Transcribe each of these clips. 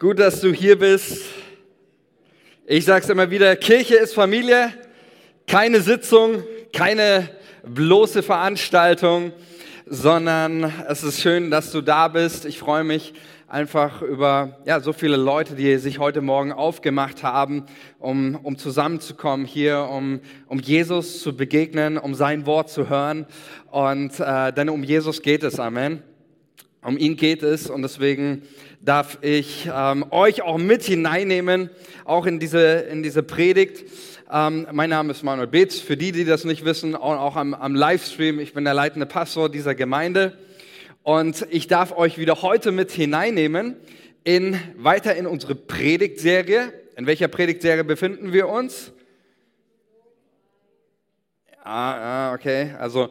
Gut, dass du hier bist. Ich sage es immer wieder, Kirche ist Familie, keine Sitzung, keine bloße Veranstaltung, sondern es ist schön, dass du da bist. Ich freue mich einfach über ja, so viele Leute, die sich heute Morgen aufgemacht haben, um, um zusammenzukommen hier, um, um Jesus zu begegnen, um sein Wort zu hören. Und äh, denn um Jesus geht es, Amen. Um ihn geht es und deswegen darf ich ähm, euch auch mit hineinnehmen, auch in diese, in diese Predigt. Ähm, mein Name ist Manuel Beetz, für die, die das nicht wissen, auch, auch am, am Livestream. Ich bin der leitende Pastor dieser Gemeinde und ich darf euch wieder heute mit hineinnehmen in, weiter in unsere Predigtserie. In welcher Predigtserie befinden wir uns? Ah, ah, okay. Also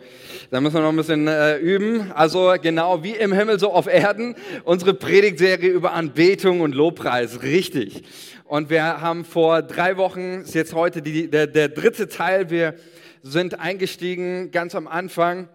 da müssen wir noch ein bisschen äh, üben. Also genau wie im Himmel so auf Erden. Unsere Predigtserie über Anbetung und Lobpreis. Richtig. Und wir haben vor drei Wochen, ist jetzt heute die, der, der dritte Teil, wir sind eingestiegen ganz am Anfang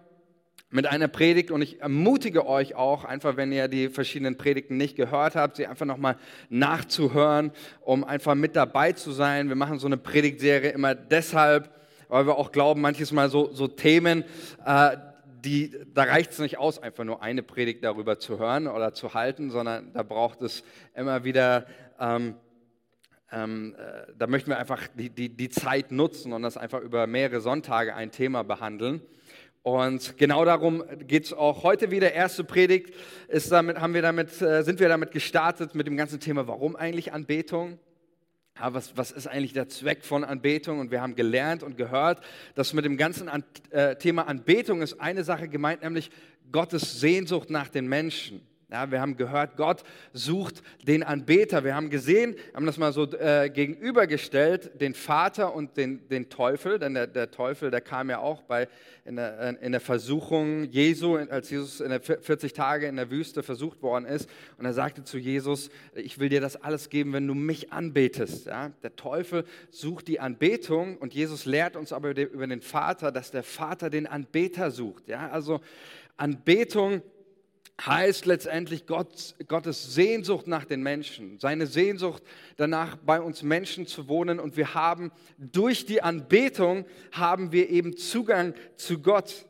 mit einer Predigt und ich ermutige euch auch, einfach wenn ihr die verschiedenen Predigten nicht gehört habt, sie einfach nochmal nachzuhören, um einfach mit dabei zu sein. Wir machen so eine Predigtserie immer deshalb, weil wir auch glauben, manches Mal so, so Themen, äh, die, da reicht es nicht aus, einfach nur eine Predigt darüber zu hören oder zu halten, sondern da braucht es immer wieder, ähm, ähm, äh, da möchten wir einfach die, die, die Zeit nutzen und das einfach über mehrere Sonntage ein Thema behandeln. Und genau darum geht es auch heute wieder. Erste Predigt ist damit, haben wir damit, äh, sind wir damit gestartet mit dem ganzen Thema, warum eigentlich Anbetung? Ja, was, was ist eigentlich der Zweck von Anbetung? Und wir haben gelernt und gehört, dass mit dem ganzen An äh, Thema Anbetung ist eine Sache gemeint, nämlich Gottes Sehnsucht nach den Menschen. Ja, wir haben gehört, Gott sucht den Anbeter. Wir haben gesehen, haben das mal so äh, gegenübergestellt, den Vater und den, den Teufel. Denn der, der, Teufel, der kam ja auch bei, in, der, in der Versuchung Jesu, als Jesus in der 40 Tage in der Wüste versucht worden ist. Und er sagte zu Jesus, ich will dir das alles geben, wenn du mich anbetest. Ja, der Teufel sucht die Anbetung und Jesus lehrt uns aber über den Vater, dass der Vater den Anbeter sucht. Ja, also Anbetung heißt letztendlich Gott, Gottes Sehnsucht nach den Menschen, seine Sehnsucht danach, bei uns Menschen zu wohnen. Und wir haben durch die Anbetung haben wir eben Zugang zu Gott.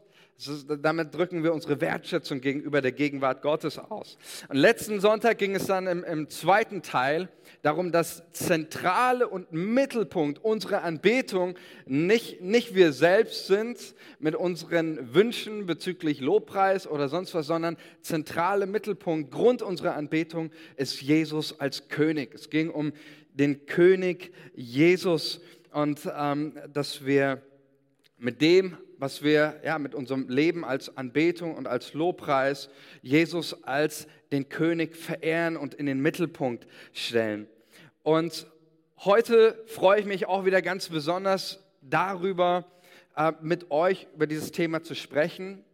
Ist, damit drücken wir unsere Wertschätzung gegenüber der Gegenwart Gottes aus. Und letzten Sonntag ging es dann im, im zweiten Teil darum, dass Zentrale und Mittelpunkt unserer Anbetung nicht, nicht wir selbst sind mit unseren Wünschen bezüglich Lobpreis oder sonst was, sondern zentrale Mittelpunkt, Grund unserer Anbetung ist Jesus als König. Es ging um den König Jesus und ähm, dass wir mit dem was wir ja, mit unserem Leben als Anbetung und als Lobpreis Jesus als den König verehren und in den Mittelpunkt stellen. Und heute freue ich mich auch wieder ganz besonders darüber, äh, mit euch über dieses Thema zu sprechen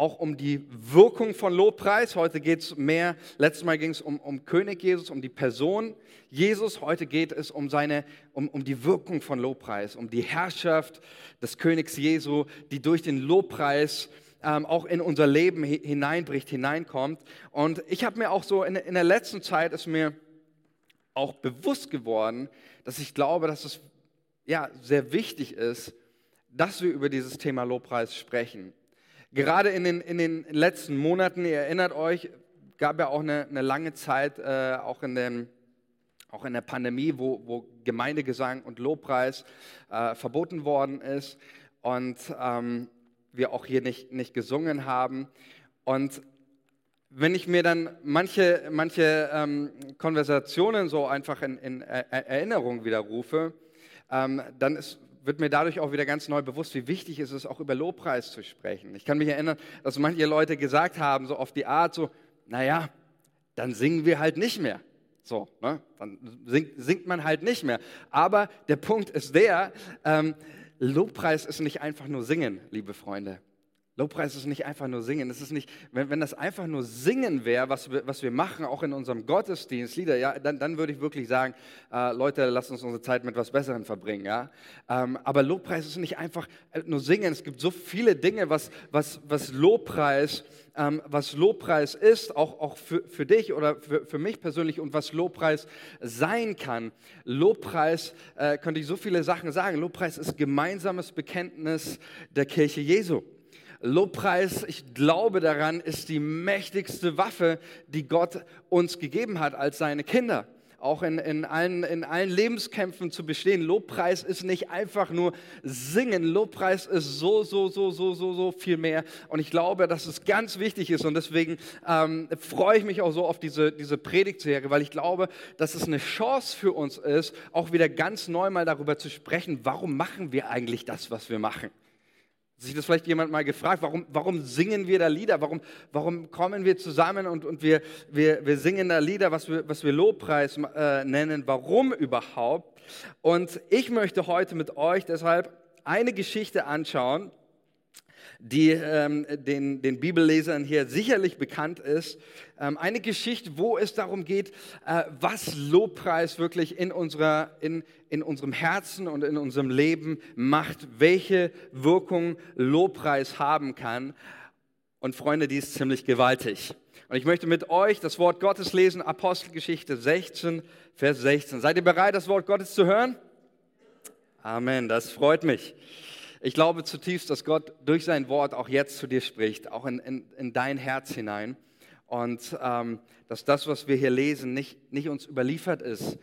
auch um die Wirkung von Lobpreis. Heute geht es mehr, letztes Mal ging es um, um König Jesus, um die Person Jesus. Heute geht es um, seine, um, um die Wirkung von Lobpreis, um die Herrschaft des Königs Jesu, die durch den Lobpreis ähm, auch in unser Leben hineinbricht, hineinkommt. Und ich habe mir auch so in, in der letzten Zeit ist mir auch bewusst geworden, dass ich glaube, dass es ja, sehr wichtig ist, dass wir über dieses Thema Lobpreis sprechen. Gerade in den, in den letzten Monaten, ihr erinnert euch, gab ja auch eine, eine lange Zeit, äh, auch, in den, auch in der Pandemie, wo, wo Gemeindegesang und Lobpreis äh, verboten worden ist und ähm, wir auch hier nicht, nicht gesungen haben. Und wenn ich mir dann manche, manche ähm, Konversationen so einfach in, in Erinnerung widerrufe, ähm, dann ist wird mir dadurch auch wieder ganz neu bewusst, wie wichtig es ist, auch über Lobpreis zu sprechen. Ich kann mich erinnern, dass manche Leute gesagt haben, so auf die Art, so, naja, dann singen wir halt nicht mehr. So, ne? dann singt, singt, man halt nicht mehr. Aber der Punkt ist der, ähm, Lobpreis ist nicht einfach nur singen, liebe Freunde. Lobpreis ist nicht einfach nur singen. Es ist nicht, wenn, wenn das einfach nur singen wäre, was wir, was wir machen, auch in unserem Gottesdienst, Lieder, ja, dann, dann würde ich wirklich sagen, äh, Leute, lasst uns unsere Zeit mit etwas Besserem verbringen. Ja? Ähm, aber Lobpreis ist nicht einfach äh, nur singen. Es gibt so viele Dinge, was, was, was Lobpreis ähm, was Lobpreis ist, auch, auch für, für dich oder für, für mich persönlich und was Lobpreis sein kann. Lobpreis äh, könnte ich so viele Sachen sagen. Lobpreis ist gemeinsames Bekenntnis der Kirche Jesu. Lobpreis, ich glaube daran, ist die mächtigste Waffe, die Gott uns gegeben hat als seine Kinder. Auch in, in, allen, in allen Lebenskämpfen zu bestehen. Lobpreis ist nicht einfach nur singen. Lobpreis ist so, so, so, so, so, so viel mehr. Und ich glaube, dass es ganz wichtig ist. Und deswegen ähm, freue ich mich auch so auf diese, diese Predigtserie, weil ich glaube, dass es eine Chance für uns ist, auch wieder ganz neu mal darüber zu sprechen, warum machen wir eigentlich das, was wir machen sich das vielleicht jemand mal gefragt, warum, warum singen wir da Lieder? Warum, warum kommen wir zusammen und, und wir, wir, wir singen da Lieder, was wir, was wir Lobpreis äh, nennen? Warum überhaupt? Und ich möchte heute mit euch deshalb eine Geschichte anschauen, die ähm, den, den Bibellesern hier sicherlich bekannt ist. Ähm, eine Geschichte, wo es darum geht, äh, was Lobpreis wirklich in, unserer, in, in unserem Herzen und in unserem Leben macht, welche Wirkung Lobpreis haben kann. Und Freunde, die ist ziemlich gewaltig. Und ich möchte mit euch das Wort Gottes lesen, Apostelgeschichte 16, Vers 16. Seid ihr bereit, das Wort Gottes zu hören? Amen, das freut mich. Ich glaube zutiefst, dass Gott durch sein Wort auch jetzt zu dir spricht, auch in, in, in dein Herz hinein. Und ähm, dass das, was wir hier lesen, nicht, nicht uns überliefert ist,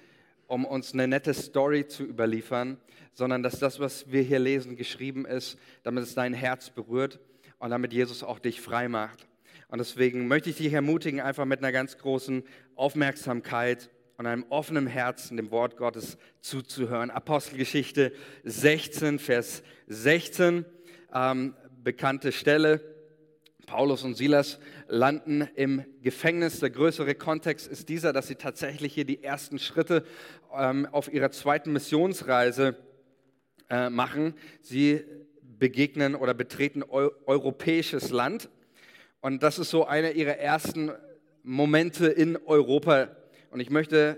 um uns eine nette Story zu überliefern, sondern dass das, was wir hier lesen, geschrieben ist, damit es dein Herz berührt und damit Jesus auch dich frei macht. Und deswegen möchte ich dich ermutigen, einfach mit einer ganz großen Aufmerksamkeit und einem offenen Herzen dem Wort Gottes zuzuhören. Apostelgeschichte 16, Vers 16, ähm, bekannte Stelle. Paulus und Silas landen im Gefängnis. Der größere Kontext ist dieser, dass sie tatsächlich hier die ersten Schritte ähm, auf ihrer zweiten Missionsreise äh, machen. Sie begegnen oder betreten eu europäisches Land. Und das ist so einer ihrer ersten Momente in Europa, und ich möchte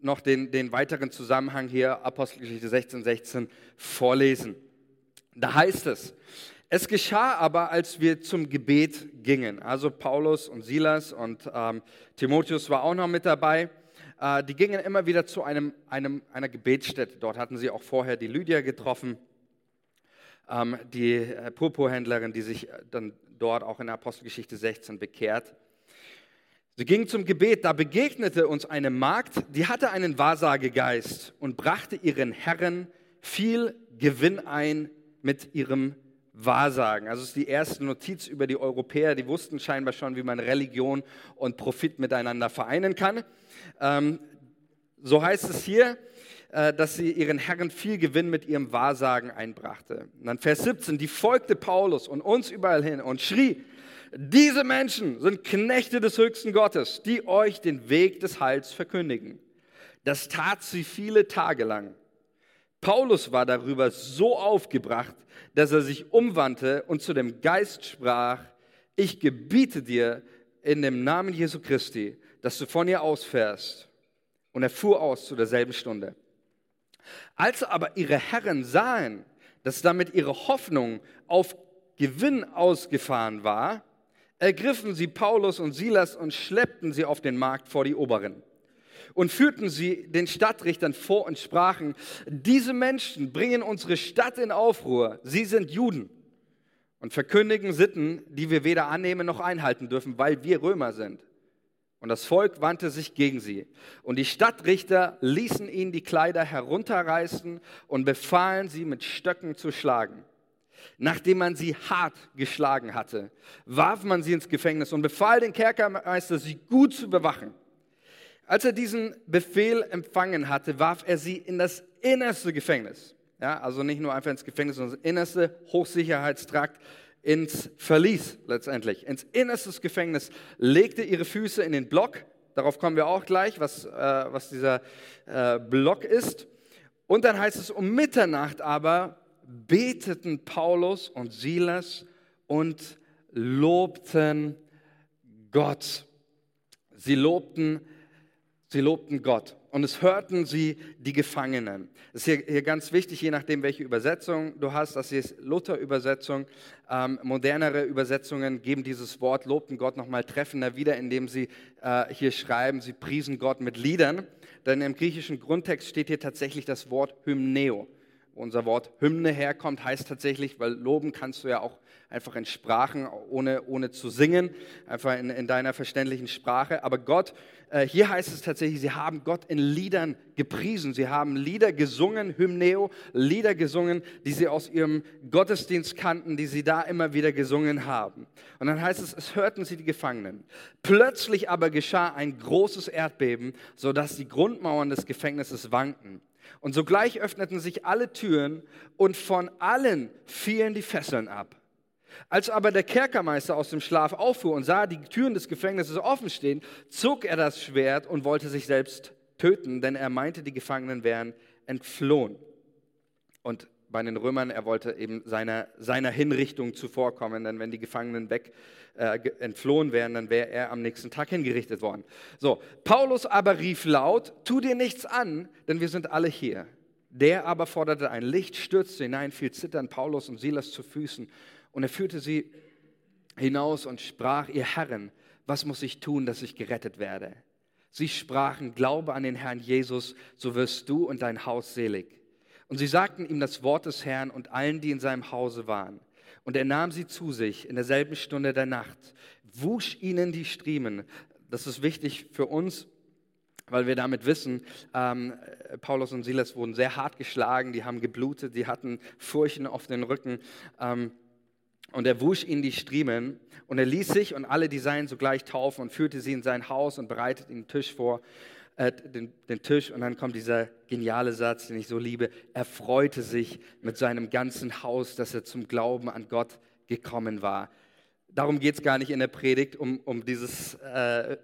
noch den, den weiteren Zusammenhang hier, Apostelgeschichte 16, 16, vorlesen. Da heißt es, es geschah aber, als wir zum Gebet gingen, also Paulus und Silas und ähm, Timotheus war auch noch mit dabei, äh, die gingen immer wieder zu einem, einem, einer Gebetsstätte. Dort hatten sie auch vorher die Lydia getroffen, ähm, die äh, Purpurhändlerin, die sich dann dort auch in der Apostelgeschichte 16 bekehrt. Sie gingen zum Gebet, da begegnete uns eine Magd, die hatte einen Wahrsagegeist und brachte ihren Herren viel Gewinn ein mit ihrem Wahrsagen. Also ist die erste Notiz über die Europäer, die wussten scheinbar schon, wie man Religion und Profit miteinander vereinen kann. Ähm, so heißt es hier, äh, dass sie ihren Herren viel Gewinn mit ihrem Wahrsagen einbrachte. Und dann Vers 17, die folgte Paulus und uns überall hin und schrie, diese Menschen sind Knechte des höchsten Gottes, die euch den Weg des Heils verkündigen. Das tat sie viele Tage lang. Paulus war darüber so aufgebracht, dass er sich umwandte und zu dem Geist sprach, ich gebiete dir in dem Namen Jesu Christi, dass du von ihr ausfährst. Und er fuhr aus zu derselben Stunde. Als aber ihre Herren sahen, dass damit ihre Hoffnung auf Gewinn ausgefahren war, ergriffen sie Paulus und Silas und schleppten sie auf den Markt vor die Oberen und führten sie den Stadtrichtern vor und sprachen, diese Menschen bringen unsere Stadt in Aufruhr, sie sind Juden und verkündigen Sitten, die wir weder annehmen noch einhalten dürfen, weil wir Römer sind. Und das Volk wandte sich gegen sie. Und die Stadtrichter ließen ihnen die Kleider herunterreißen und befahlen sie mit Stöcken zu schlagen. Nachdem man sie hart geschlagen hatte, warf man sie ins Gefängnis und befahl den Kerkermeister, sie gut zu bewachen. Als er diesen Befehl empfangen hatte, warf er sie in das innerste Gefängnis. Ja, also nicht nur einfach ins Gefängnis, sondern das innerste Hochsicherheitstrakt ins Verlies letztendlich, ins innerste Gefängnis, legte ihre Füße in den Block. Darauf kommen wir auch gleich, was, äh, was dieser äh, Block ist. Und dann heißt es, um Mitternacht aber beteten Paulus und Silas und lobten Gott. Sie lobten, sie lobten Gott. Und es hörten sie die Gefangenen. Das ist hier, hier ganz wichtig, je nachdem, welche Übersetzung du hast. Das ist Luther-Übersetzung. Ähm, modernere Übersetzungen geben dieses Wort lobten Gott nochmal treffender wieder, indem sie äh, hier schreiben, sie priesen Gott mit Liedern. Denn im griechischen Grundtext steht hier tatsächlich das Wort Hymneo. Unser Wort Hymne herkommt, heißt tatsächlich, weil loben kannst du ja auch einfach in Sprachen, ohne, ohne zu singen, einfach in, in deiner verständlichen Sprache. Aber Gott, äh, hier heißt es tatsächlich, sie haben Gott in Liedern gepriesen. Sie haben Lieder gesungen, Hymneo, Lieder gesungen, die sie aus ihrem Gottesdienst kannten, die sie da immer wieder gesungen haben. Und dann heißt es, es hörten sie die Gefangenen. Plötzlich aber geschah ein großes Erdbeben, sodass die Grundmauern des Gefängnisses wankten. Und sogleich öffneten sich alle Türen und von allen fielen die Fesseln ab. Als aber der Kerkermeister aus dem Schlaf auffuhr und sah die Türen des Gefängnisses offen stehen, zog er das Schwert und wollte sich selbst töten, denn er meinte, die Gefangenen wären entflohen. Und bei den Römern, er wollte eben seiner, seiner Hinrichtung zuvorkommen, denn wenn die Gefangenen weg äh, entflohen wären, dann wäre er am nächsten Tag hingerichtet worden. So, Paulus aber rief laut, tu dir nichts an, denn wir sind alle hier. Der aber forderte ein Licht, stürzte hinein, fiel zitternd Paulus und Silas zu Füßen und er führte sie hinaus und sprach, ihr Herren, was muss ich tun, dass ich gerettet werde? Sie sprachen, glaube an den Herrn Jesus, so wirst du und dein Haus selig. Und sie sagten ihm das Wort des Herrn und allen, die in seinem Hause waren. Und er nahm sie zu sich in derselben Stunde der Nacht, wusch ihnen die Striemen. Das ist wichtig für uns, weil wir damit wissen, ähm, Paulus und Silas wurden sehr hart geschlagen, die haben geblutet, die hatten Furchen auf den Rücken. Ähm, und er wusch ihnen die Striemen und er ließ sich und alle die Seinen sogleich taufen und führte sie in sein Haus und bereitete den Tisch vor, äh, den, den Tisch. Und dann kommt dieser geniale Satz, den ich so liebe. Er freute sich mit seinem ganzen Haus, dass er zum Glauben an Gott gekommen war. Darum geht es gar nicht in der Predigt, um, um dieses äh,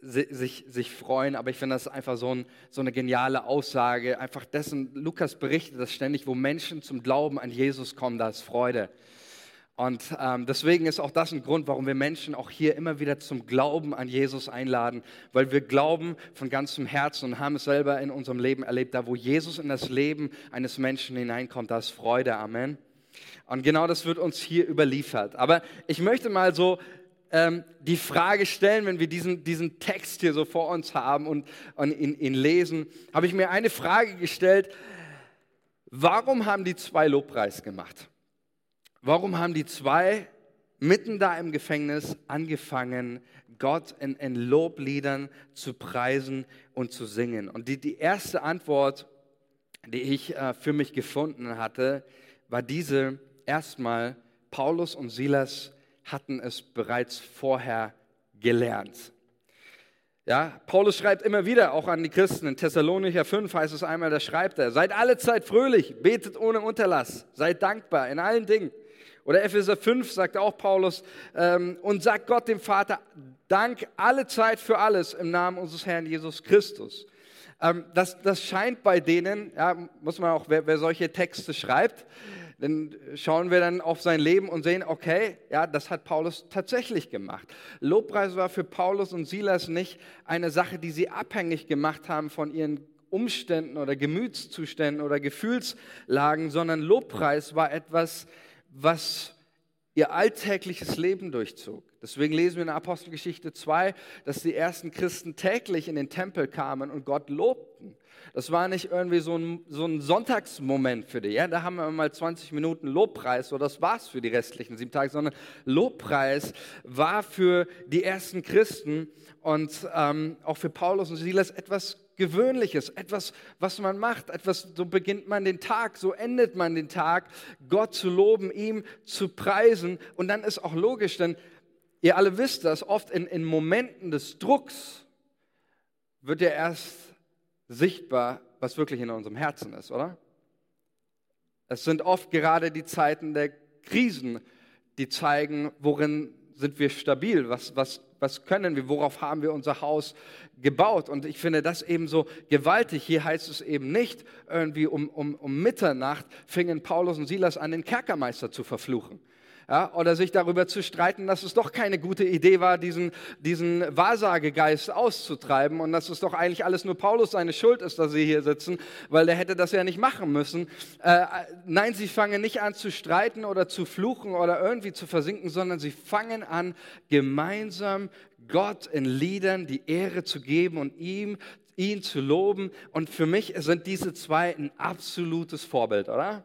sich, sich freuen, aber ich finde das einfach so, ein, so, eine geniale Aussage. Einfach dessen, Lukas berichtet das ständig, wo Menschen zum Glauben an Jesus kommen, da ist Freude. Und ähm, deswegen ist auch das ein Grund, warum wir Menschen auch hier immer wieder zum Glauben an Jesus einladen, weil wir glauben von ganzem Herzen und haben es selber in unserem Leben erlebt. Da, wo Jesus in das Leben eines Menschen hineinkommt, da ist Freude. Amen. Und genau das wird uns hier überliefert. Aber ich möchte mal so ähm, die Frage stellen, wenn wir diesen, diesen Text hier so vor uns haben und, und ihn, ihn lesen, habe ich mir eine Frage gestellt. Warum haben die zwei Lobpreis gemacht? Warum haben die zwei mitten da im Gefängnis angefangen, Gott in, in Lobliedern zu preisen und zu singen? Und die, die erste Antwort, die ich äh, für mich gefunden hatte, war diese, erstmal, Paulus und Silas hatten es bereits vorher gelernt. Ja, Paulus schreibt immer wieder auch an die Christen. In Thessalonicher 5 heißt es einmal, da schreibt er, seid alle Zeit fröhlich, betet ohne Unterlass, seid dankbar in allen Dingen. Oder Epheser 5 sagt auch Paulus, ähm, und sagt Gott dem Vater Dank alle Zeit für alles im Namen unseres Herrn Jesus Christus. Ähm, das, das scheint bei denen, ja, muss man auch, wer, wer solche Texte schreibt, dann schauen wir dann auf sein Leben und sehen, okay, ja, das hat Paulus tatsächlich gemacht. Lobpreis war für Paulus und Silas nicht eine Sache, die sie abhängig gemacht haben von ihren Umständen oder Gemütszuständen oder Gefühlslagen, sondern Lobpreis war etwas, was ihr alltägliches Leben durchzog. Deswegen lesen wir in Apostelgeschichte 2, dass die ersten Christen täglich in den Tempel kamen und Gott lobten. Das war nicht irgendwie so ein, so ein Sonntagsmoment für dich. Ja? Da haben wir mal 20 Minuten Lobpreis, so das war's für die restlichen sieben Tage, sondern Lobpreis war für die ersten Christen und ähm, auch für Paulus und Silas etwas Gewöhnliches, etwas, was man macht, etwas, so beginnt man den Tag, so endet man den Tag, Gott zu loben, ihm zu preisen. Und dann ist auch logisch, denn ihr alle wisst das, oft in, in Momenten des Drucks wird ja erst sichtbar, was wirklich in unserem Herzen ist, oder? Es sind oft gerade die Zeiten der Krisen, die zeigen, worin sind wir stabil, was, was was können wir, worauf haben wir unser Haus gebaut. Und ich finde das eben so gewaltig. Hier heißt es eben nicht, irgendwie um, um, um Mitternacht fingen Paulus und Silas an, den Kerkermeister zu verfluchen. Ja, oder sich darüber zu streiten, dass es doch keine gute Idee war, diesen, diesen Wahrsagegeist auszutreiben und dass es doch eigentlich alles nur Paulus seine Schuld ist, dass sie hier sitzen, weil der hätte das ja nicht machen müssen. Äh, nein, sie fangen nicht an zu streiten oder zu fluchen oder irgendwie zu versinken, sondern sie fangen an, gemeinsam Gott in Liedern die Ehre zu geben und ihm ihn zu loben. Und für mich sind diese zwei ein absolutes Vorbild, oder?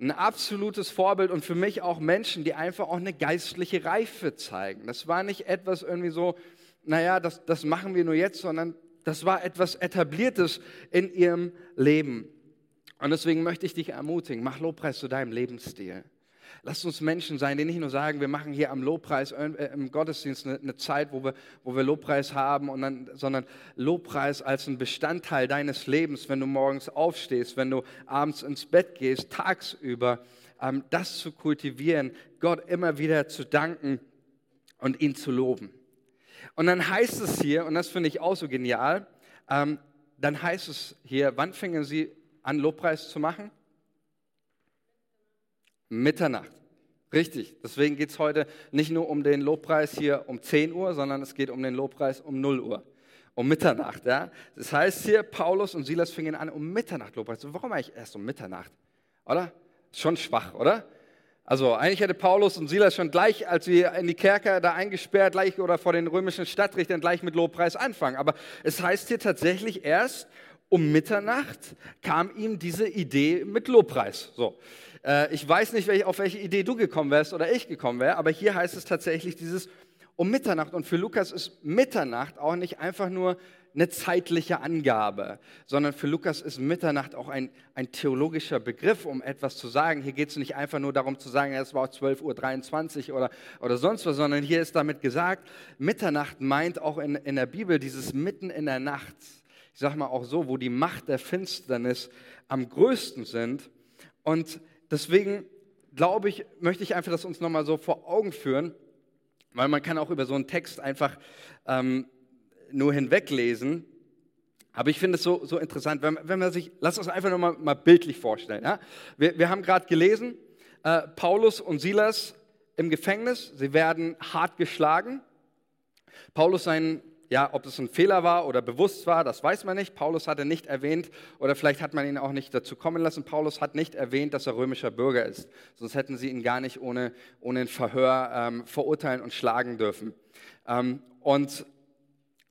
ein absolutes Vorbild und für mich auch Menschen, die einfach auch eine geistliche Reife zeigen. Das war nicht etwas irgendwie so, naja, das, das machen wir nur jetzt, sondern das war etwas Etabliertes in ihrem Leben. Und deswegen möchte ich dich ermutigen, mach Lobpreis zu deinem Lebensstil. Lasst uns Menschen sein, die nicht nur sagen, wir machen hier am Lobpreis, äh, im Gottesdienst eine, eine Zeit, wo wir, wo wir Lobpreis haben, und dann, sondern Lobpreis als ein Bestandteil deines Lebens, wenn du morgens aufstehst, wenn du abends ins Bett gehst, tagsüber, ähm, das zu kultivieren, Gott immer wieder zu danken und ihn zu loben. Und dann heißt es hier, und das finde ich auch so genial, ähm, dann heißt es hier, wann fingen sie an, Lobpreis zu machen? Mitternacht. Richtig. Deswegen geht es heute nicht nur um den Lobpreis hier um 10 Uhr, sondern es geht um den Lobpreis um 0 Uhr. Um Mitternacht. Ja? Das heißt hier, Paulus und Silas fingen an um Mitternacht Lobpreis. Warum eigentlich erst um Mitternacht? Oder? Schon schwach, oder? Also eigentlich hätte Paulus und Silas schon gleich, als sie in die Kerker da eingesperrt, gleich oder vor den römischen Stadtrichtern gleich mit Lobpreis anfangen. Aber es heißt hier tatsächlich erst um Mitternacht kam ihm diese Idee mit Lobpreis. So. Äh, ich weiß nicht, auf welche Idee du gekommen wärst oder ich gekommen wäre, aber hier heißt es tatsächlich dieses um Mitternacht. Und für Lukas ist Mitternacht auch nicht einfach nur eine zeitliche Angabe, sondern für Lukas ist Mitternacht auch ein, ein theologischer Begriff, um etwas zu sagen. Hier geht es nicht einfach nur darum zu sagen, es war 12.23 Uhr oder, oder sonst was, sondern hier ist damit gesagt, Mitternacht meint auch in, in der Bibel dieses mitten in der Nacht. Ich sage mal auch so, wo die Macht der Finsternis am größten sind. Und deswegen glaube ich, möchte ich einfach das uns nochmal so vor Augen führen, weil man kann auch über so einen Text einfach ähm, nur hinweglesen. Aber ich finde es so, so interessant, wenn, wenn man sich, lass uns einfach nochmal mal bildlich vorstellen. Ja? Wir, wir haben gerade gelesen, äh, Paulus und Silas im Gefängnis, sie werden hart geschlagen. Paulus, sein ja, ob es ein Fehler war oder bewusst war, das weiß man nicht. Paulus hatte nicht erwähnt, oder vielleicht hat man ihn auch nicht dazu kommen lassen, Paulus hat nicht erwähnt, dass er römischer Bürger ist. Sonst hätten sie ihn gar nicht ohne, ohne ein Verhör ähm, verurteilen und schlagen dürfen. Ähm, und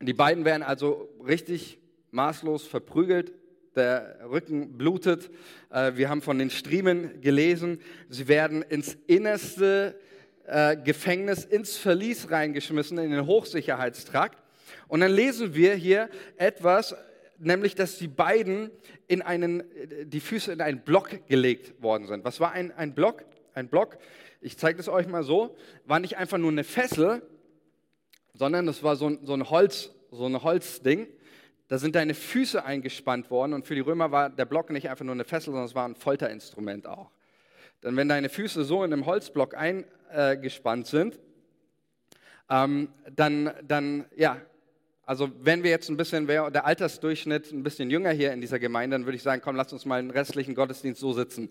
die beiden werden also richtig maßlos verprügelt. Der Rücken blutet. Äh, wir haben von den Striemen gelesen. Sie werden ins Innerste äh, Gefängnis, ins Verlies reingeschmissen, in den Hochsicherheitstrakt. Und dann lesen wir hier etwas, nämlich dass die beiden in einen, die Füße in einen Block gelegt worden sind. Was war ein, ein Block? Ein Block, ich zeige das euch mal so, war nicht einfach nur eine Fessel, sondern das war so ein, so ein Holz, so ein Holzding. Da sind deine Füße eingespannt worden und für die Römer war der Block nicht einfach nur eine Fessel, sondern es war ein Folterinstrument auch. Denn wenn deine Füße so in einem Holzblock eingespannt sind, ähm, dann, dann ja, also wenn wir jetzt ein bisschen, wäre der Altersdurchschnitt ein bisschen jünger hier in dieser Gemeinde, dann würde ich sagen, komm, lass uns mal einen restlichen Gottesdienst so sitzen.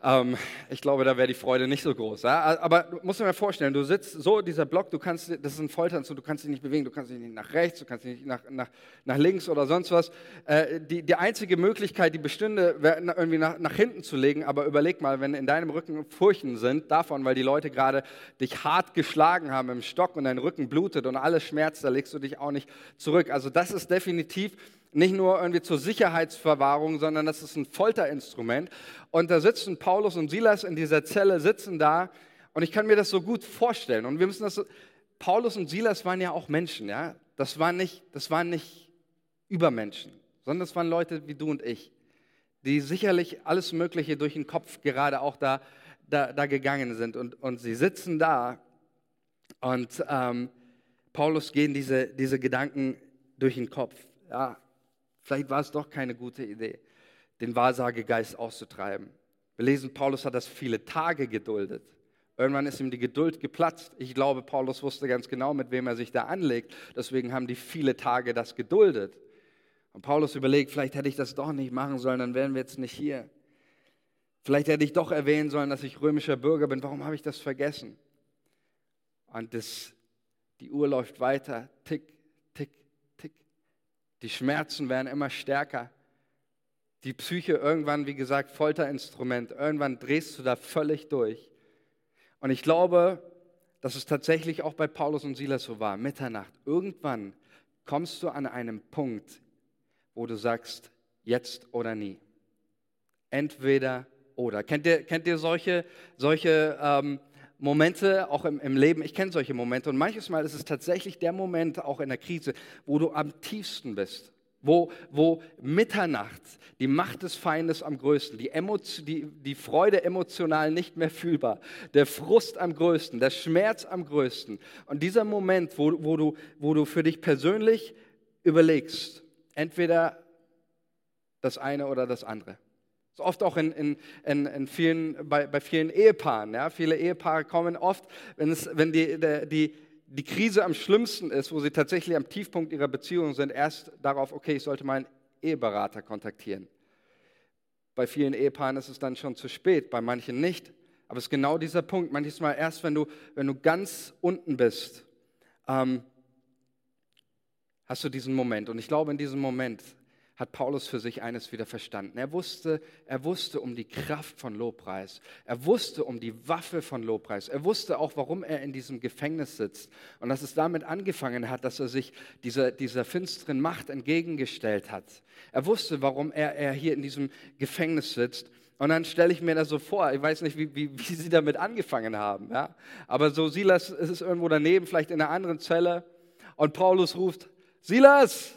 Ähm, ich glaube, da wäre die Freude nicht so groß. Ja? Aber du musst dir mal vorstellen, du sitzt so, dieser Block, du kannst, das ist ein Foltern, du kannst dich nicht bewegen, du kannst dich nicht nach rechts, du kannst dich nicht nach, nach, nach links oder sonst was. Äh, die, die einzige Möglichkeit, die bestünde, wäre irgendwie nach, nach hinten zu legen, aber überleg mal, wenn in deinem Rücken Furchen sind davon, weil die Leute gerade dich hart geschlagen haben im Stock und dein Rücken blutet und alles schmerzt, da legst du dich auch nicht zurück. Also das ist definitiv nicht nur irgendwie zur Sicherheitsverwahrung, sondern das ist ein Folterinstrument. Und da sitzen Paulus und Silas in dieser Zelle, sitzen da und ich kann mir das so gut vorstellen. Und wir müssen das, so, Paulus und Silas waren ja auch Menschen, ja. Das waren nicht, das waren nicht Übermenschen, sondern das waren Leute wie du und ich, die sicherlich alles Mögliche durch den Kopf gerade auch da, da, da gegangen sind. Und, und sie sitzen da und ähm, Paulus gehen diese, diese Gedanken durch den Kopf. Ja, Vielleicht war es doch keine gute Idee, den Wahrsagegeist auszutreiben. Wir lesen, Paulus hat das viele Tage geduldet. Irgendwann ist ihm die Geduld geplatzt. Ich glaube, Paulus wusste ganz genau, mit wem er sich da anlegt. Deswegen haben die viele Tage das geduldet. Und Paulus überlegt, vielleicht hätte ich das doch nicht machen sollen, dann wären wir jetzt nicht hier. Vielleicht hätte ich doch erwähnen sollen, dass ich römischer Bürger bin. Warum habe ich das vergessen? Und das, die Uhr läuft weiter. Tick. Die Schmerzen werden immer stärker. Die Psyche irgendwann, wie gesagt, Folterinstrument. Irgendwann drehst du da völlig durch. Und ich glaube, dass es tatsächlich auch bei Paulus und Silas so war. Mitternacht. Irgendwann kommst du an einem Punkt, wo du sagst, jetzt oder nie. Entweder oder. Kennt ihr, kennt ihr solche, solche ähm, Momente auch im, im Leben? Ich kenne solche Momente und manches Mal ist es tatsächlich der Moment, auch in der Krise, wo du am tiefsten bist. Wo, wo Mitternacht die Macht des Feindes am größten, die, Emotio, die, die Freude emotional nicht mehr fühlbar, der Frust am größten, der Schmerz am größten. Und dieser Moment, wo, wo, du, wo du für dich persönlich überlegst, entweder das eine oder das andere. So oft auch in, in, in, in vielen, bei, bei vielen Ehepaaren. Ja? Viele Ehepaare kommen oft, wenn, es, wenn die, die, die Krise am schlimmsten ist, wo sie tatsächlich am Tiefpunkt ihrer Beziehung sind, erst darauf, okay, ich sollte meinen Eheberater kontaktieren. Bei vielen Ehepaaren ist es dann schon zu spät, bei manchen nicht. Aber es ist genau dieser Punkt. Manchmal erst, wenn du, wenn du ganz unten bist, ähm, hast du diesen Moment. Und ich glaube, in diesem Moment hat Paulus für sich eines wieder verstanden. Er wusste, er wusste um die Kraft von Lobpreis. Er wusste um die Waffe von Lobpreis. Er wusste auch, warum er in diesem Gefängnis sitzt. Und dass es damit angefangen hat, dass er sich dieser, dieser finsteren Macht entgegengestellt hat. Er wusste, warum er, er hier in diesem Gefängnis sitzt. Und dann stelle ich mir das so vor, ich weiß nicht, wie, wie, wie sie damit angefangen haben. Ja? Aber so Silas ist irgendwo daneben, vielleicht in einer anderen Zelle. Und Paulus ruft, Silas,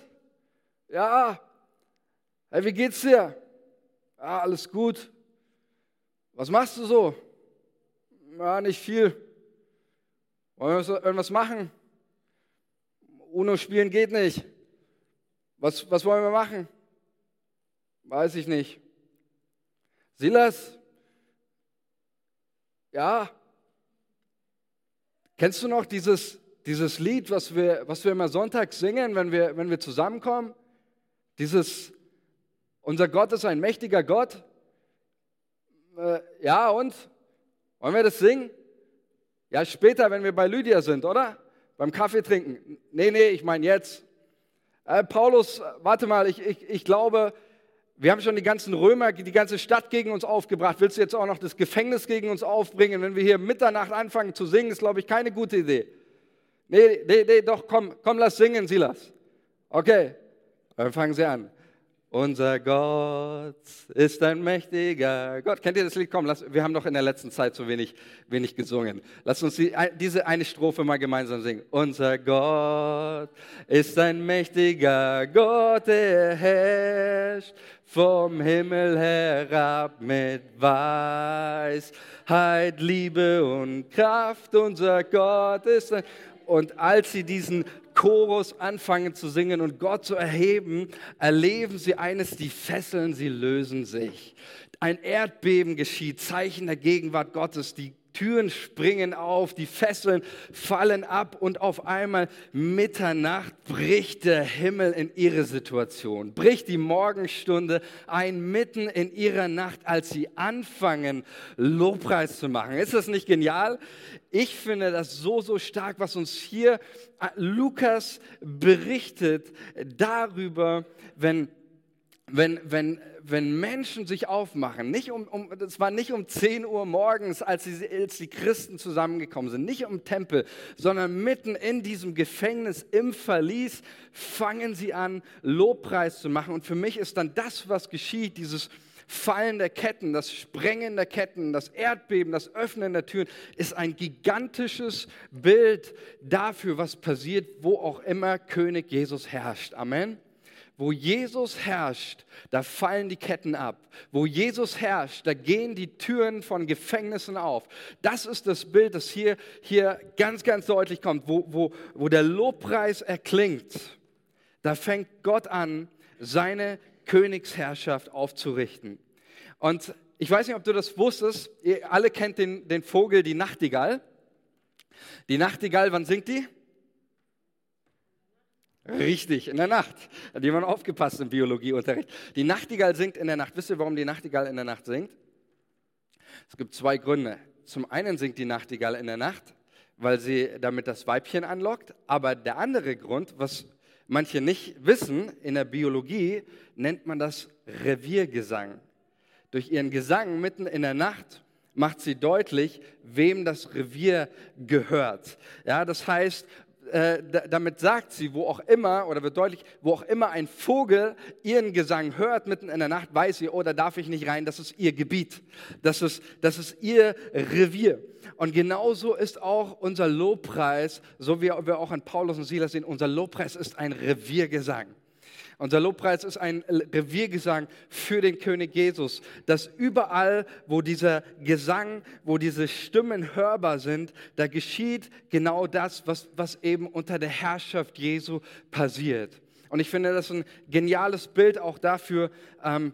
ja, Hey, wie geht's dir? Ja, alles gut. Was machst du so? Ja, nicht viel. Wollen wir irgendwas machen? Uno spielen geht nicht. Was, was wollen wir machen? Weiß ich nicht. Silas? Ja? Kennst du noch dieses, dieses Lied, was wir, was wir immer Sonntag singen, wenn wir, wenn wir zusammenkommen? Dieses unser Gott ist ein mächtiger Gott. Äh, ja, und? Wollen wir das singen? Ja, später, wenn wir bei Lydia sind, oder? Beim Kaffee trinken. Nee, nee, ich meine jetzt. Äh, Paulus, warte mal, ich, ich, ich glaube, wir haben schon die ganzen Römer, die ganze Stadt gegen uns aufgebracht. Willst du jetzt auch noch das Gefängnis gegen uns aufbringen? Wenn wir hier Mitternacht anfangen zu singen, ist, glaube ich, keine gute Idee. Nee, nee, nee, doch, komm, komm, lass singen, Silas. Okay, dann fangen sie an. Unser Gott ist ein mächtiger Gott. Kennt ihr das Lied? Komm, lass, wir haben doch in der letzten Zeit so wenig, wenig gesungen. Lass uns die, diese eine Strophe mal gemeinsam singen. Unser Gott ist ein mächtiger Gott, er herrscht vom Himmel herab mit Weisheit, Liebe und Kraft. Unser Gott ist ein... Und als sie diesen Chorus anfangen zu singen und Gott zu erheben, erleben sie eines, die Fesseln, sie lösen sich. Ein Erdbeben geschieht, Zeichen der Gegenwart Gottes, die Türen springen auf, die Fesseln fallen ab und auf einmal Mitternacht bricht der Himmel in ihre Situation, bricht die Morgenstunde ein mitten in ihrer Nacht, als sie anfangen, Lobpreis zu machen. Ist das nicht genial? Ich finde das so, so stark, was uns hier äh, Lukas berichtet darüber, wenn wenn, wenn, wenn Menschen sich aufmachen, nicht um, um, das war nicht um 10 Uhr morgens, als die, als die Christen zusammengekommen sind, nicht um Tempel, sondern mitten in diesem Gefängnis, im Verlies, fangen sie an, Lobpreis zu machen. Und für mich ist dann das, was geschieht, dieses Fallen der Ketten, das Sprengen der Ketten, das Erdbeben, das Öffnen der Türen, ist ein gigantisches Bild dafür, was passiert, wo auch immer König Jesus herrscht. Amen. Wo Jesus herrscht, da fallen die Ketten ab. Wo Jesus herrscht, da gehen die Türen von Gefängnissen auf. Das ist das Bild, das hier, hier ganz, ganz deutlich kommt. Wo, wo, wo der Lobpreis erklingt, da fängt Gott an, seine Königsherrschaft aufzurichten. Und ich weiß nicht, ob du das wusstest, ihr alle kennt den, den Vogel, die Nachtigall. Die Nachtigall, wann singt die? Richtig, in der Nacht. Hat jemand aufgepasst im Biologieunterricht. Die Nachtigall singt in der Nacht. Wisst ihr, warum die Nachtigall in der Nacht singt? Es gibt zwei Gründe. Zum einen singt die Nachtigall in der Nacht, weil sie damit das Weibchen anlockt. Aber der andere Grund, was manche nicht wissen, in der Biologie nennt man das Reviergesang. Durch ihren Gesang mitten in der Nacht macht sie deutlich, wem das Revier gehört. Ja, das heißt, äh, damit sagt sie, wo auch immer, oder wird deutlich, wo auch immer ein Vogel ihren Gesang hört mitten in der Nacht, weiß sie, oh, da darf ich nicht rein, das ist ihr Gebiet, das ist, das ist ihr Revier. Und genauso ist auch unser Lobpreis, so wie wir auch an Paulus und Silas sehen, unser Lobpreis ist ein Reviergesang. Unser Lobpreis ist ein Reviergesang für den König Jesus, dass überall, wo dieser Gesang, wo diese Stimmen hörbar sind, da geschieht genau das, was, was eben unter der Herrschaft Jesu passiert. Und ich finde das ein geniales Bild auch dafür, ähm,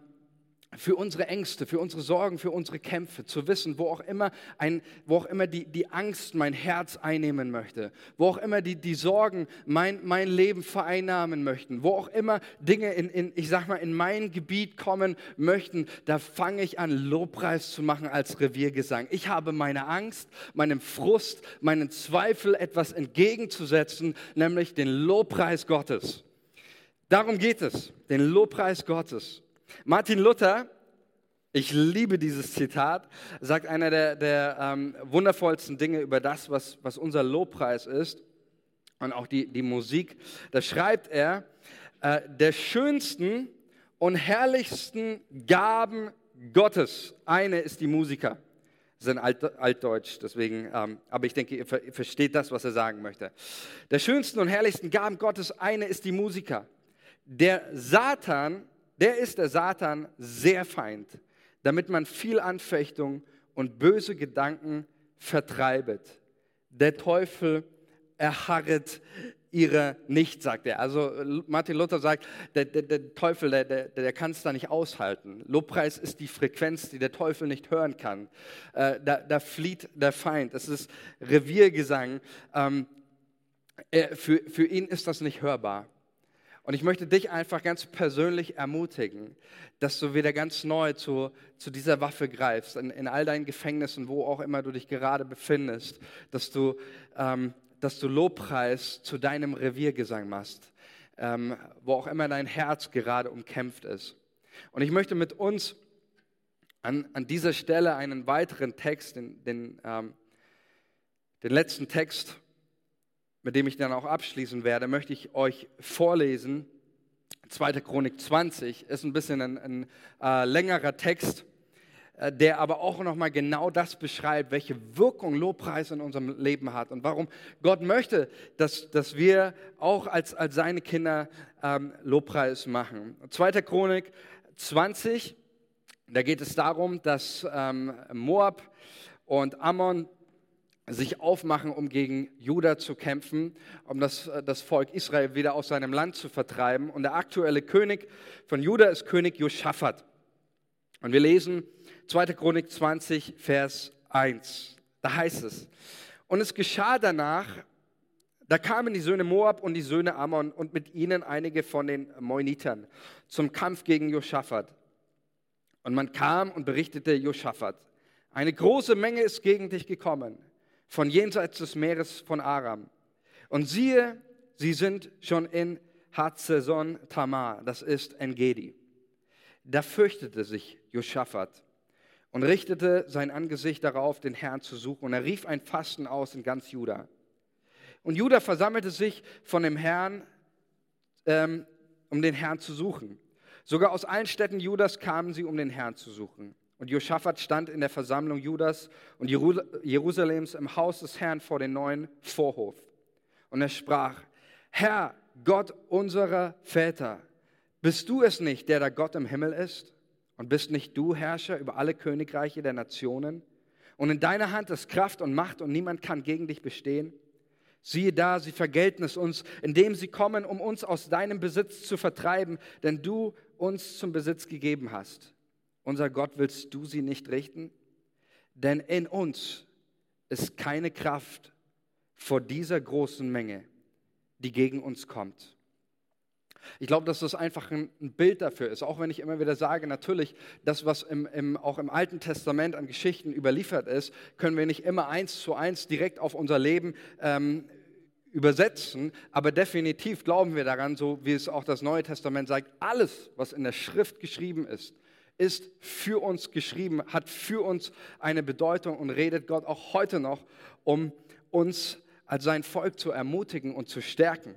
für unsere Ängste, für unsere Sorgen, für unsere Kämpfe, zu wissen, wo auch immer, ein, wo auch immer die, die Angst mein Herz einnehmen möchte, wo auch immer die, die Sorgen mein, mein Leben vereinnahmen möchten, wo auch immer Dinge in, in, ich sag mal, in mein Gebiet kommen möchten, da fange ich an, Lobpreis zu machen als Reviergesang. Ich habe meine Angst, meinem Frust, meinen Zweifel etwas entgegenzusetzen, nämlich den Lobpreis Gottes. Darum geht es, den Lobpreis Gottes. Martin Luther, ich liebe dieses Zitat, sagt einer der, der ähm, wundervollsten Dinge über das, was, was unser Lobpreis ist und auch die, die Musik. Da schreibt er, äh, der schönsten und herrlichsten Gaben Gottes, eine ist die Musiker. Das ist ein Alt, Altdeutsch, deswegen, ähm, aber ich denke, ihr, ihr versteht das, was er sagen möchte. Der schönsten und herrlichsten Gaben Gottes, eine ist die Musiker. Der Satan der ist der Satan sehr feind, damit man viel Anfechtung und böse Gedanken vertreibet. Der Teufel erharret ihre nicht, sagt er. Also Martin Luther sagt, der, der, der Teufel, der, der, der kann es da nicht aushalten. Lobpreis ist die Frequenz, die der Teufel nicht hören kann. Äh, da, da, flieht der Feind. Es ist Reviergesang. Ähm, er, für, für ihn ist das nicht hörbar. Und ich möchte dich einfach ganz persönlich ermutigen, dass du wieder ganz neu zu, zu dieser Waffe greifst, in, in all deinen Gefängnissen, wo auch immer du dich gerade befindest, dass du, ähm, dass du Lobpreis zu deinem Reviergesang machst, ähm, wo auch immer dein Herz gerade umkämpft ist. Und ich möchte mit uns an, an dieser Stelle einen weiteren Text, den, den, ähm, den letzten Text mit dem ich dann auch abschließen werde, möchte ich euch vorlesen. 2. Chronik 20 ist ein bisschen ein, ein äh, längerer Text, äh, der aber auch nochmal genau das beschreibt, welche Wirkung Lobpreis in unserem Leben hat und warum Gott möchte, dass, dass wir auch als, als seine Kinder ähm, Lobpreis machen. 2. Chronik 20, da geht es darum, dass ähm, Moab und Ammon sich aufmachen, um gegen Juda zu kämpfen, um das, äh, das Volk Israel wieder aus seinem Land zu vertreiben. Und der aktuelle König von Juda ist König Joschafat. Und wir lesen 2. Chronik 20, Vers 1. Da heißt es, und es geschah danach, da kamen die Söhne Moab und die Söhne Ammon und mit ihnen einige von den Moinitern zum Kampf gegen Joschafat. Und man kam und berichtete Joschafat, eine große Menge ist gegen dich gekommen von jenseits des Meeres von Aram. Und siehe, sie sind schon in Hatzeson Tamar, das ist Engedi. Da fürchtete sich Joschafat und richtete sein Angesicht darauf, den Herrn zu suchen. Und er rief ein Fasten aus in ganz Juda. Und Juda versammelte sich von dem Herrn, ähm, um den Herrn zu suchen. Sogar aus allen Städten Judas kamen sie, um den Herrn zu suchen. Und Josaphat stand in der Versammlung Judas und Jerusalems im Haus des Herrn vor dem neuen Vorhof. Und er sprach, Herr, Gott unserer Väter, bist du es nicht, der da Gott im Himmel ist? Und bist nicht du Herrscher über alle Königreiche der Nationen? Und in deiner Hand ist Kraft und Macht und niemand kann gegen dich bestehen? Siehe da, sie vergelten es uns, indem sie kommen, um uns aus deinem Besitz zu vertreiben, denn du uns zum Besitz gegeben hast. Unser Gott, willst du sie nicht richten? Denn in uns ist keine Kraft vor dieser großen Menge, die gegen uns kommt. Ich glaube, dass das einfach ein, Bild dafür ist. Auch wenn ich immer wieder sage, natürlich, das, was im, im, auch im Alten Testament an Geschichten überliefert ist, können wir nicht immer eins zu eins direkt auf unser Leben ähm, übersetzen. Aber definitiv glauben wir daran, so wie es auch das Neue Testament sagt, alles, was in der Schrift geschrieben ist, ist für uns geschrieben, hat für uns eine Bedeutung und redet Gott auch heute noch, um uns als sein Volk zu ermutigen und zu stärken.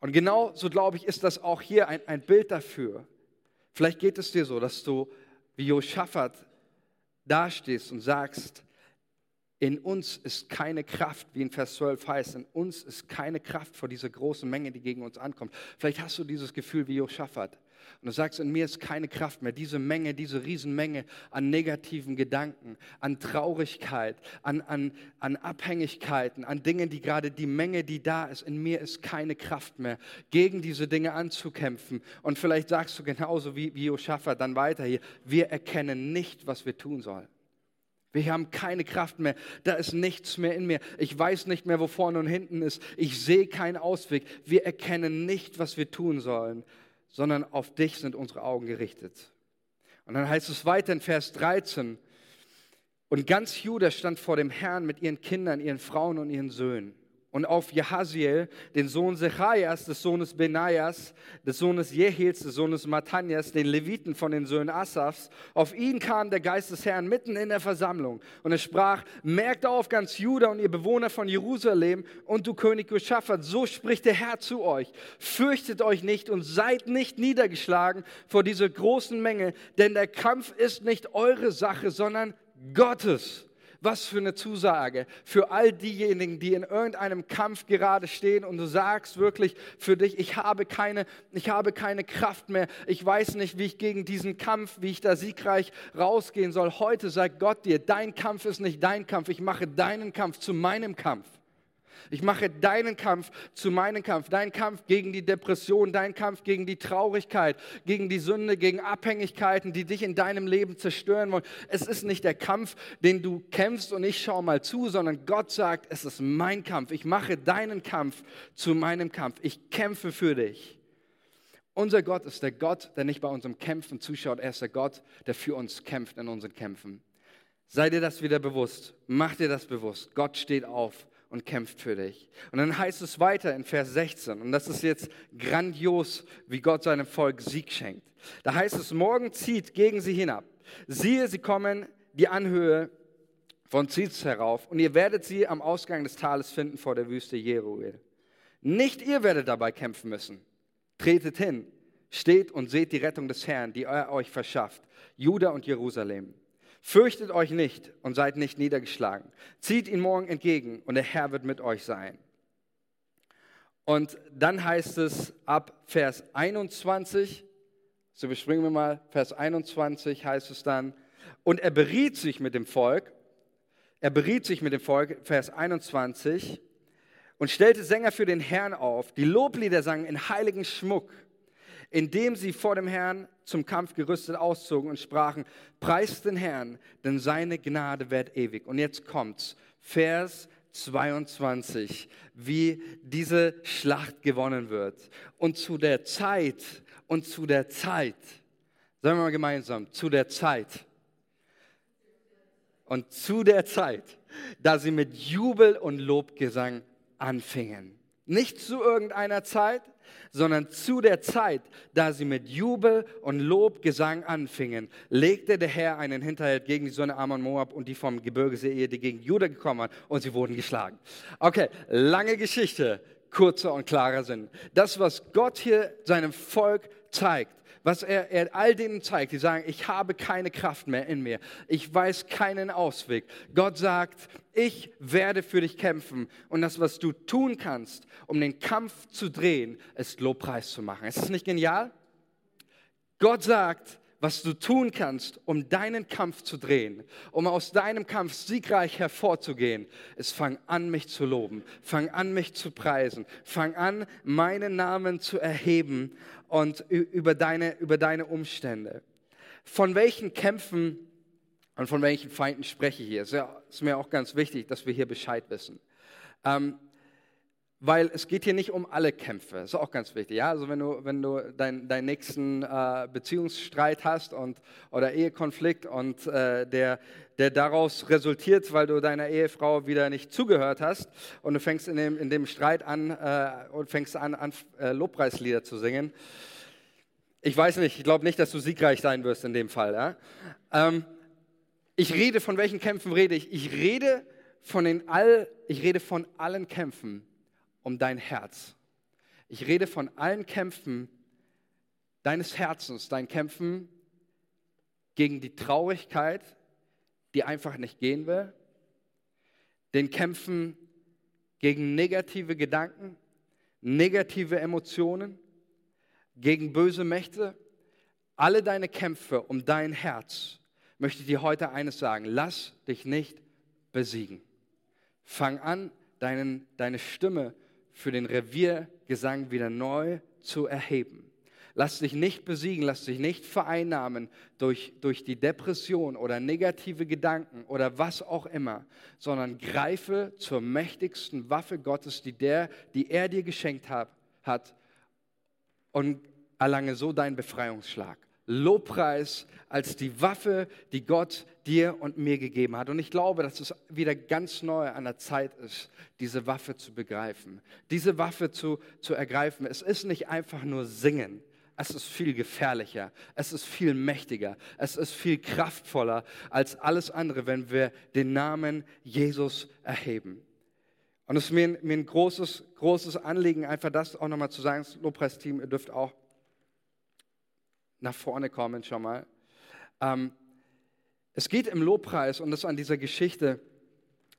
Und genau so, glaube ich, ist das auch hier ein, ein Bild dafür. Vielleicht geht es dir so, dass du wie Josaphat dastehst und sagst, in uns ist keine Kraft, wie in Vers 12 heißt, in uns ist keine Kraft vor dieser großen Menge, die gegen uns ankommt. Vielleicht hast du dieses Gefühl wie Josaphat. Und du sagst, in mir ist keine Kraft mehr. Diese Menge, diese Riesenmenge an negativen Gedanken, an Traurigkeit, an, an, an Abhängigkeiten, an Dingen, die gerade die Menge, die da ist, in mir ist keine Kraft mehr, gegen diese Dinge anzukämpfen. Und vielleicht sagst du genauso wie, wie Josaphat dann weiter hier, wir erkennen nicht, was wir tun sollen. Wir haben keine Kraft mehr. Da ist nichts mehr in mir. Ich weiß nicht mehr, wo vorne und hinten ist. Ich sehe keinen Ausweg. Wir erkennen nicht, was wir tun sollen, sondern auf dich sind unsere Augen gerichtet. Und dann heißt es weiter in Vers 13, und ganz Juda stand vor dem Herrn mit ihren Kindern, ihren Frauen und ihren Söhnen und auf Jehaziel, den Sohn Zecharias, des Sohnes Benaias, des Sohnes Jehils, des Sohnes Matanias, den Leviten von den Söhnen Asafs. Auf ihn kam der Geist des Herrn mitten in der Versammlung. Und er sprach, merkt auf ganz Juda und ihr Bewohner von Jerusalem und du König Joschafat, so spricht der Herr zu euch. Fürchtet euch nicht und seid nicht niedergeschlagen vor dieser großen Menge, denn der Kampf ist nicht eure Sache, sondern Gottes. Was für eine Zusage für all diejenigen, die in irgendeinem Kampf gerade stehen und du sagst wirklich für dich, ich habe keine, ich habe keine Kraft mehr. Ich weiß nicht, wie ich gegen diesen Kampf, wie ich da siegreich rausgehen soll. Heute sagt Gott dir, dein Kampf ist nicht dein Kampf. Ich mache deinen Kampf zu meinem Kampf. Ich mache deinen Kampf zu meinem Kampf. Dein Kampf gegen die Depression, dein Kampf gegen die Traurigkeit, gegen die Sünde, gegen Abhängigkeiten, die dich in deinem Leben zerstören wollen. Es ist nicht der Kampf, den du kämpfst und ich schaue mal zu, sondern Gott sagt, es ist mein Kampf. Ich mache deinen Kampf zu meinem Kampf. Ich kämpfe für dich. Unser Gott ist der Gott, der nicht bei unserem Kämpfen zuschaut. Er ist der Gott, der für uns kämpft in unseren Kämpfen. Sei dir das wieder bewusst. Mach dir das bewusst. Gott steht auf und kämpft für dich. Und dann heißt es weiter in Vers 16, und das ist jetzt grandios, wie Gott seinem Volk Sieg schenkt. Da heißt es, morgen zieht gegen sie hinab. Siehe, sie kommen die Anhöhe von Ziz herauf, und ihr werdet sie am Ausgang des Tales finden vor der Wüste Jeruel. Nicht ihr werdet dabei kämpfen müssen. Tretet hin, steht und seht die Rettung des Herrn, die er euch verschafft, Juda und Jerusalem. Fürchtet euch nicht und seid nicht niedergeschlagen. Zieht ihn morgen entgegen und der Herr wird mit euch sein. Und dann heißt es ab Vers 21, so überspringen wir mal, Vers 21 heißt es dann, und er beriet sich mit dem Volk, er beriet sich mit dem Volk, Vers 21, und stellte Sänger für den Herrn auf, die Loblieder sangen in heiligen Schmuck indem sie vor dem Herrn zum Kampf gerüstet auszogen und sprachen, preist den Herrn, denn seine Gnade wird ewig. Und jetzt kommt's, Vers 22, wie diese Schlacht gewonnen wird. Und zu der Zeit, und zu der Zeit, sagen wir mal gemeinsam, zu der Zeit. Und zu der Zeit, da sie mit Jubel und Lobgesang anfingen. Nicht zu irgendeiner Zeit, sondern zu der Zeit, da sie mit Jubel und Lobgesang anfingen, legte der Herr einen Hinterhalt gegen die Sonne Ammon Moab und die vom Gebirge die gegen Juda gekommen waren und sie wurden geschlagen. Okay, lange Geschichte, kurzer und klarer Sinn. Das, was Gott hier seinem Volk zeigt, was er, er all denen zeigt, die sagen, ich habe keine Kraft mehr in mir, ich weiß keinen Ausweg. Gott sagt, ich werde für dich kämpfen und das, was du tun kannst, um den Kampf zu drehen, ist Lobpreis zu machen. Ist das nicht genial? Gott sagt, was du tun kannst, um deinen Kampf zu drehen, um aus deinem Kampf siegreich hervorzugehen, ist, fang an, mich zu loben, fang an, mich zu preisen, fang an, meinen Namen zu erheben und über deine, über deine Umstände. Von welchen Kämpfen und von welchen Feinden spreche ich hier? Es ist mir auch ganz wichtig, dass wir hier Bescheid wissen. Ähm, weil es geht hier nicht um alle Kämpfe. Das ist auch ganz wichtig. Ja? Also wenn du, wenn du dein, deinen nächsten äh, Beziehungsstreit hast und, oder Ehekonflikt und äh, der, der daraus resultiert, weil du deiner Ehefrau wieder nicht zugehört hast und du fängst in dem, in dem Streit an äh, und fängst an, an äh, Lobpreislieder zu singen. Ich weiß nicht, ich glaube nicht, dass du siegreich sein wirst in dem Fall. Ja? Ähm, ich rede, von welchen Kämpfen rede ich? Ich rede von, den all, ich rede von allen Kämpfen, um dein Herz. Ich rede von allen Kämpfen deines Herzens, deinen Kämpfen gegen die Traurigkeit, die einfach nicht gehen will, den Kämpfen gegen negative Gedanken, negative Emotionen, gegen böse Mächte, alle deine Kämpfe um dein Herz, möchte ich dir heute eines sagen, lass dich nicht besiegen. Fang an, deinen, deine Stimme zu für den Reviergesang wieder neu zu erheben. Lass dich nicht besiegen, lass dich nicht vereinnahmen durch, durch die Depression oder negative Gedanken oder was auch immer, sondern greife zur mächtigsten Waffe Gottes, die, der, die er dir geschenkt hat, hat und erlange so deinen Befreiungsschlag. Lobpreis als die Waffe, die Gott dir und mir gegeben hat. Und ich glaube, dass es wieder ganz neu an der Zeit ist, diese Waffe zu begreifen, diese Waffe zu, zu ergreifen. Es ist nicht einfach nur singen. Es ist viel gefährlicher, es ist viel mächtiger, es ist viel kraftvoller als alles andere, wenn wir den Namen Jesus erheben. Und es ist mir, mir ein großes, großes Anliegen, einfach das auch nochmal zu sagen, das Lobpreisteam, ihr dürft auch nach vorne kommen schon mal. Ähm, es geht im Lobpreis und das an dieser Geschichte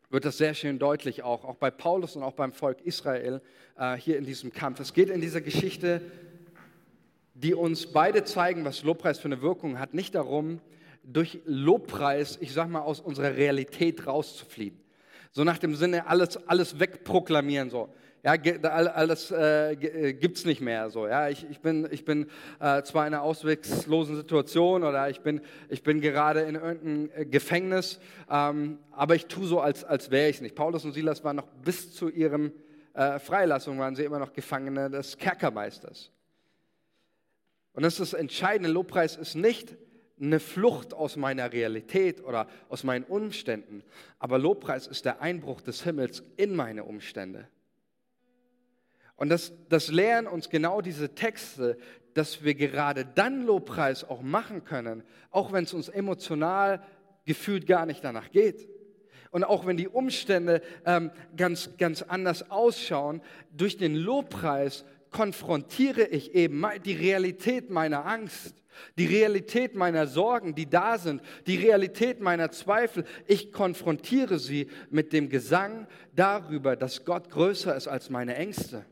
wird das sehr schön deutlich auch, auch bei Paulus und auch beim Volk Israel äh, hier in diesem Kampf. Es geht in dieser Geschichte, die uns beide zeigen, was Lobpreis für eine Wirkung hat, nicht darum, durch Lobpreis, ich sag mal, aus unserer Realität rauszufliehen. So nach dem Sinne, alles, alles wegproklamieren, so ja, alles äh, äh gibt es nicht mehr. So, ja, ich, ich bin, ich bin äh, zwar in einer auswegslosen Situation oder ich bin, ich bin gerade in irgendeinem äh, Gefängnis, ähm, aber ich tue so, als, als wäre ich es nicht. Paulus und Silas waren noch bis zu ihrem äh, Freilassung, waren sie immer noch Gefangene des Kerkermeisters. Und das ist das Entscheidende. Lobpreis ist nicht eine Flucht aus meiner Realität oder aus meinen Umständen, aber Lobpreis ist der Einbruch des Himmels in meine Umstände. Und das, das lehren uns genau diese Texte, dass wir gerade dann Lobpreis auch machen können, auch wenn es uns emotional gefühlt gar nicht danach geht. Und auch wenn die Umstände ähm, ganz, ganz anders ausschauen, durch den Lobpreis konfrontiere ich eben die Realität meiner Angst, die Realität meiner Sorgen, die da sind, die Realität meiner Zweifel. Ich konfrontiere sie mit dem Gesang darüber, dass Gott größer ist als meine Ängste.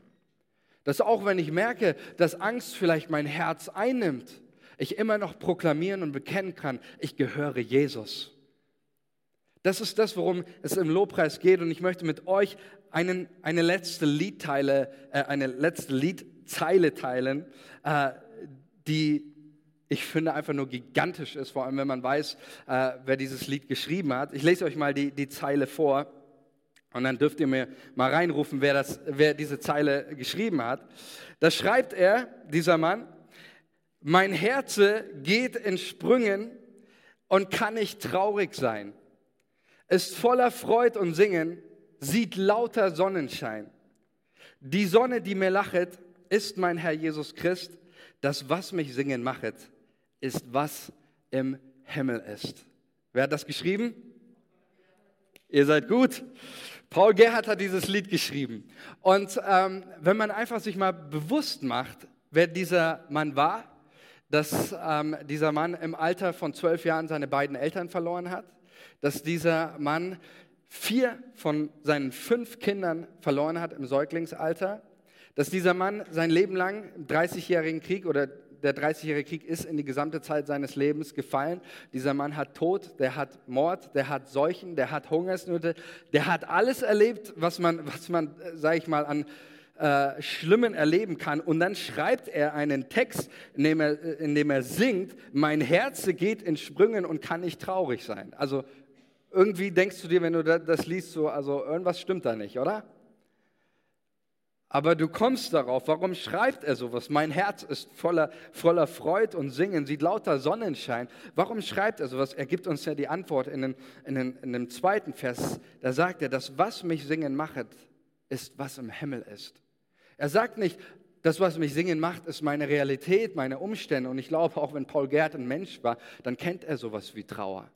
Dass auch wenn ich merke, dass Angst vielleicht mein Herz einnimmt, ich immer noch proklamieren und bekennen kann, ich gehöre Jesus. Das ist das, worum es im Lobpreis geht. Und ich möchte mit euch einen, eine letzte Liedteile, äh, eine letzte Liedzeile teilen, äh, die ich finde einfach nur gigantisch ist, vor allem wenn man weiß, äh, wer dieses Lied geschrieben hat. Ich lese euch mal die, die Zeile vor. Und dann dürft ihr mir mal reinrufen, wer, das, wer diese Zeile geschrieben hat. Da schreibt er, dieser Mann, mein Herze geht in Sprüngen und kann nicht traurig sein, ist voller Freud und Singen, sieht lauter Sonnenschein. Die Sonne, die mir lachet, ist mein Herr Jesus Christ. Das, was mich singen machet, ist, was im Himmel ist. Wer hat das geschrieben? Ihr seid gut. Paul Gerhardt hat dieses Lied geschrieben. Und ähm, wenn man einfach sich mal bewusst macht, wer dieser Mann war, dass ähm, dieser Mann im Alter von zwölf Jahren seine beiden Eltern verloren hat, dass dieser Mann vier von seinen fünf Kindern verloren hat im Säuglingsalter, dass dieser Mann sein Leben lang im 30-jährigen Krieg oder der 30-jährige Krieg ist in die gesamte Zeit seines Lebens gefallen. Dieser Mann hat Tod, der hat Mord, der hat Seuchen, der hat Hungersnöte, der hat alles erlebt, was man, was man sage ich mal, an äh, Schlimmen erleben kann. Und dann schreibt er einen Text, in dem er, in dem er singt, mein Herz geht in Sprüngen und kann nicht traurig sein. Also irgendwie denkst du dir, wenn du das liest, so, also irgendwas stimmt da nicht, oder? Aber du kommst darauf, warum schreibt er sowas? Mein Herz ist voller, voller Freud und Singen, sieht lauter Sonnenschein. Warum schreibt er sowas? Er gibt uns ja die Antwort in, den, in, den, in dem zweiten Vers. Da sagt er, das, was mich singen macht, ist, was im Himmel ist. Er sagt nicht, das, was mich singen macht, ist meine Realität, meine Umstände. Und ich glaube, auch wenn Paul Gerd ein Mensch war, dann kennt er sowas wie Trauer.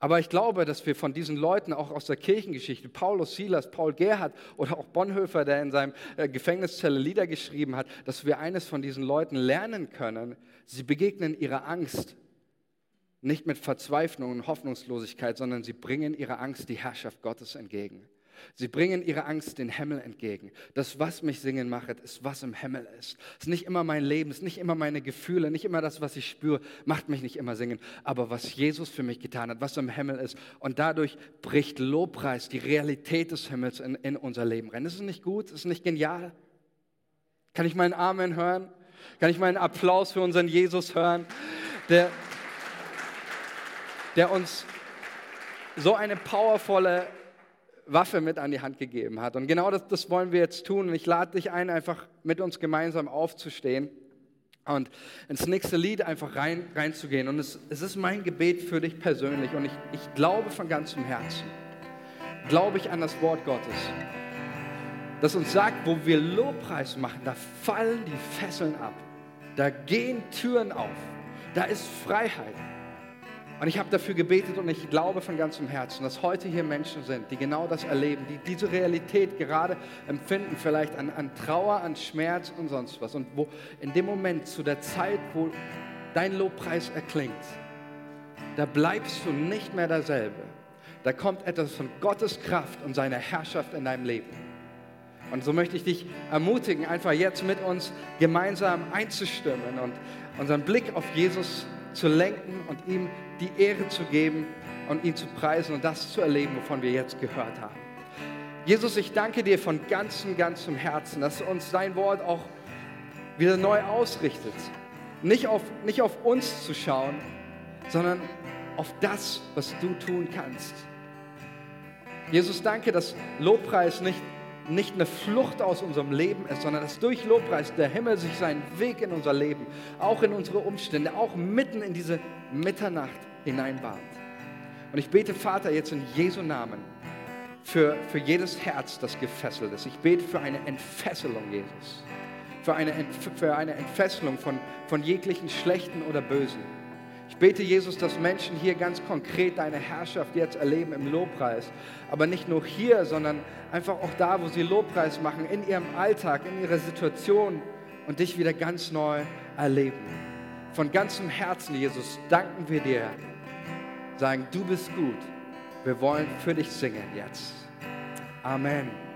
Aber ich glaube, dass wir von diesen Leuten auch aus der Kirchengeschichte, Paulus, Silas, Paul Gerhard oder auch Bonhoeffer, der in seinem äh, Gefängniszelle Lieder geschrieben hat, dass wir eines von diesen Leuten lernen können. Sie begegnen ihrer Angst nicht mit Verzweiflung und Hoffnungslosigkeit, sondern sie bringen ihrer Angst die Herrschaft Gottes entgegen. Sie bringen ihre Angst den Himmel entgegen. Das, was mich singen macht, ist, was im Himmel ist. Es ist nicht immer mein Leben, es ist nicht immer meine Gefühle, nicht immer das, was ich spüre, macht mich nicht immer singen. Aber was Jesus für mich getan hat, was im Himmel ist. Und dadurch bricht Lobpreis, die Realität des Himmels in, in unser Leben rein. Ist es nicht gut? Ist es nicht genial? Kann ich meinen Amen hören? Kann ich meinen Applaus für unseren Jesus hören, der, der uns so eine powervolle Waffe mit an die Hand gegeben hat. Und genau das, das wollen wir jetzt tun. Und ich lade dich ein, einfach mit uns gemeinsam aufzustehen und ins nächste Lied einfach rein, reinzugehen. Und es, es ist mein Gebet für dich persönlich. Und ich, ich glaube von ganzem Herzen, glaube ich an das Wort Gottes, das uns sagt, wo wir Lobpreis machen, da fallen die Fesseln ab. Da gehen Türen auf. Da ist Freiheit. Und ich habe dafür gebetet und ich glaube von ganzem Herzen, dass heute hier Menschen sind, die genau das erleben, die diese Realität gerade empfinden, vielleicht an, an Trauer, an Schmerz und sonst was. Und wo in dem Moment, zu der Zeit, wo dein Lobpreis erklingt, da bleibst du nicht mehr derselbe. Da kommt etwas von Gottes Kraft und seiner Herrschaft in deinem Leben. Und so möchte ich dich ermutigen, einfach jetzt mit uns gemeinsam einzustimmen und unseren Blick auf Jesus zu lenken und ihm die Ehre zu geben und ihn zu preisen und das zu erleben, wovon wir jetzt gehört haben. Jesus, ich danke dir von ganzem, ganzem Herzen, dass uns dein Wort auch wieder neu ausrichtet. Nicht auf, nicht auf uns zu schauen, sondern auf das, was du tun kannst. Jesus, danke, dass Lobpreis nicht nicht eine Flucht aus unserem Leben ist, sondern dass durch Lobpreis der Himmel sich seinen Weg in unser Leben, auch in unsere Umstände, auch mitten in diese Mitternacht hineinbahnt. Und ich bete, Vater, jetzt in Jesu Namen für, für jedes Herz, das gefesselt ist. Ich bete für eine Entfesselung, Jesus. Für eine, für eine Entfesselung von, von jeglichen Schlechten oder Bösen bete, Jesus, dass Menschen hier ganz konkret deine Herrschaft jetzt erleben im Lobpreis. Aber nicht nur hier, sondern einfach auch da, wo sie Lobpreis machen, in ihrem Alltag, in ihrer Situation und dich wieder ganz neu erleben. Von ganzem Herzen, Jesus, danken wir dir. Sagen, du bist gut. Wir wollen für dich singen jetzt. Amen.